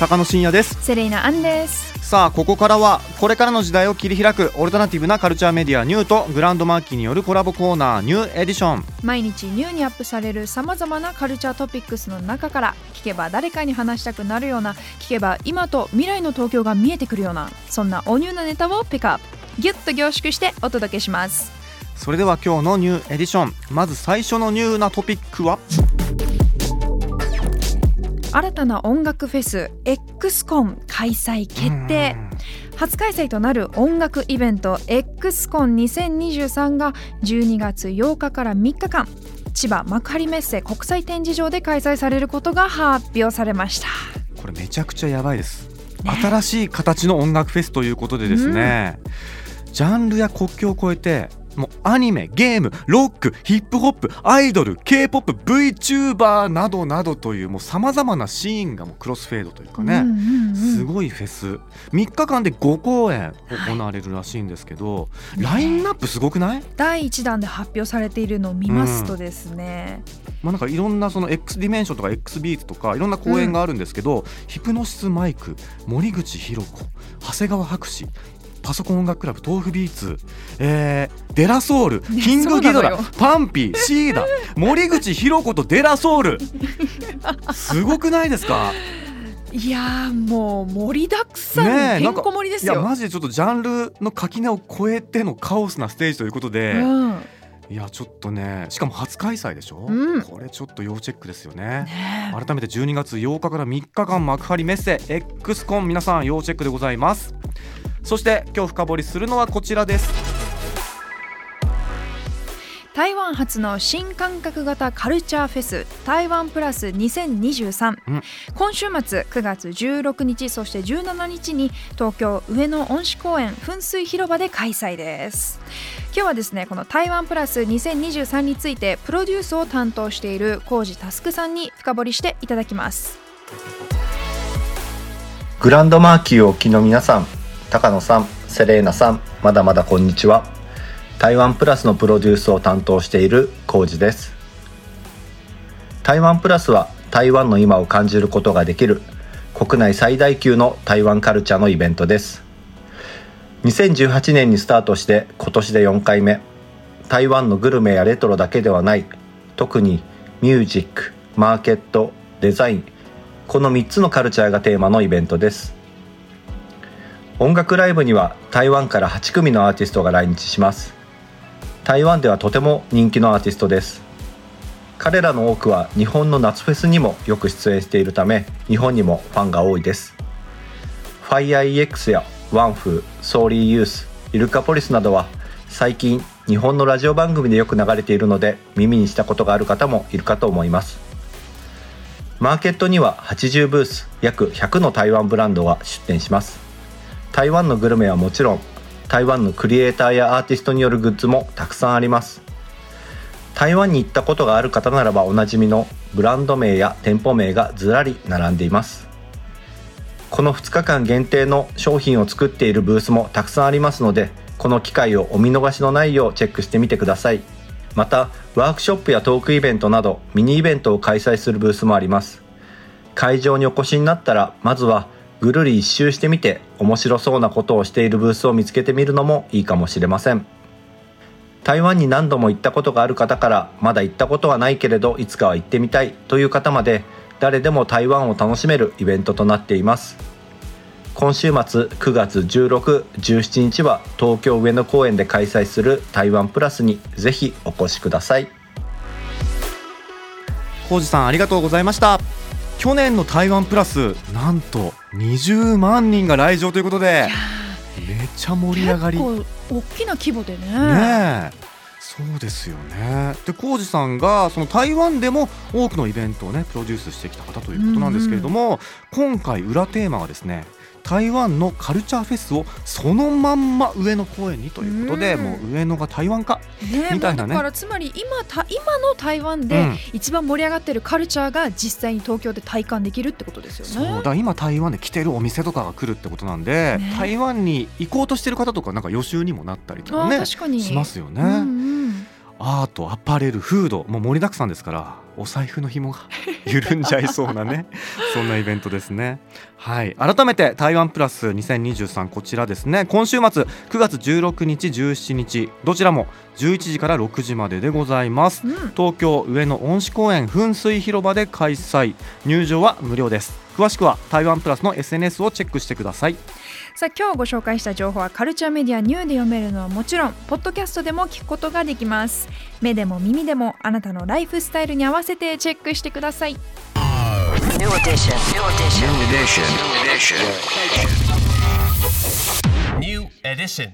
高野真也です。セレイナアンです。さあここからはこれからの時代を切り開くオルタナティブなカルチャーメディアニューとグランドマーキーによるコラボコーナーニューエディション。毎日 new にアップされるさまざまなカルチャートピックスの中から聞けば誰かに話したくなるような聞けば今と未来の東京が見えてくるようなそんなおニューなネタをピックアップギュッと凝縮してお届けします。それでは今日の new edition。まず最初の new なトピックは？新たな音楽フェス XCON 開催決定。初開催となる音楽イベント XCON2023 が12月8日から3日間千葉幕張メッセ国際展示場で開催されることが発表されました。これめちゃくちゃやばいです、新しい形の音楽フェスということでですね、ジャンルや国境を超えてもうアニメゲームロックヒップホップアイドル k p o p v t u b e r などなどというもうさまざまなシーンがもうクロスフェードというかね、うんうんうんすごいフェス。3日間で5公演行われるらしいんですけど、ラインナップすごくない、第1弾で発表されているのを見ますとですね、まあ、なんかいろんなその X ディメンションとか X ビーツとかいろんな公演があるんですけど、ヒプノシスマイク森口博子長谷川白紙パソコン音楽クラブ tofubeats、えー、 De La Soul キングギドラ PUNPEE SEEDA 森口博子と De La Soul。すごくないですか？いやーもう盛りだくさん、ねんかこ盛りですよ。いやマジでちょっとジャンルの垣根を越えてのカオスなステージということで、うん。いやちょっとねしかも初開催でしょ、うん。これちょっと要チェックですよね。ね改めて12月8日から3日間幕張メッセ X コン皆さん要チェックでございますそして今日深掘りするのはこちらです。台湾発の新感覚型カルチャーフェス台湾プラス2023、うん。今週末9月16日そして17日に東京上野恩賜公園噴水広場で開催です。今日はですねこの台湾プラス2023についてプロデュースを担当しているコウジタスクさんに深掘りしていただきます。グランドマーキーをお聞きの皆さん、高野さん、セレーナさん、まだまだこんにちは。台湾プラスのプロデュースを担当しているコウジです。台湾プラスは台湾の今を感じることができる国内最大級の台湾カルチャーのイベントです。2018年にスタートして今年で4回目。台湾のグルメやレトロだけではない、特にミュージック、マーケット、デザイン、この3つのカルチャーがテーマのイベントです音楽ライブには台湾から8組のアーティストが来日します。台湾ではとても人気のアーティストです。彼らの多くは日本の夏フェスにもよく出演しているため日本にもファンが多いです。FireEX やワンフー、 Sorry Youth、イルカポリスなどは最近日本のラジオ番組でよく流れているので耳にしたことがある方もいるかと思います。マーケットには80ブース約100の台湾ブランドが出店します。台湾のグルメはもちろん台湾のクリエイターやアーティストによるグッズもたくさんあります。台湾に行ったことがある方ならばおなじみのブランド名や店舗名がずらり並んでいます。この2日間限定の商品を作っているブースもたくさんありますのでこの機会をお見逃しのないようチェックしてみてください。またワークショップやトークイベントなどミニイベントを開催するブースもあります。会場にお越しになったらまずはぐるり一周してみて面白そうなことをしているブースを見つけてみるのもいいかもしれません。台湾に何度も行ったことがある方からまだ行ったことはないけれどいつかは行ってみたいという方まで誰でも台湾を楽しめるイベントとなっています。今週末9月16、17日は東京上野公園で開催する台湾プラスにぜひお越しください。コウジさんありがとうございました。去年の台湾プラスなんと20万人が来場ということでめっちゃ盛り上がり。結構大きな規模でね。ねえそうですよね。で浩二さんがその台湾でも多くのイベントをねプロデュースしてきた方ということなんですけれども、今回裏テーマはですね台湾のカルチャーフェスをそのまんま上野公園にということでうん。もう上野が台湾か、ねみたいなね。もうだからつまり今た今の台湾でうん。一番盛り上がってるカルチャーが実際に東京で体感できるってことですよね。そうだ今台湾で来てるお店とかが来るってことなんで、ね。台湾に行こうとしてる方とかなんか予習にもなったりとあかねー確かに。しますよね、うんうんアートアパレルフードもう盛りだくさんですからお財布の紐が 緩んじゃいそうなねそんなイベントですね。はい。改めて台湾プラス2023こちらですね。今週末9月16日17日どちらも11時から6時まででございます。うん。東京上野恩賜公園噴水広場で開催。入場は無料です。詳しくは台湾プラスの SNS をチェックしてくださいさあ今日ご紹介した情報はカルチャーメディアニューで読めるのはもちろんポッドキャストでも聞くことができます目でも耳でもあなたのライフスタイルに合わせてチェックしてください New edition. New edition. New edition. New edition.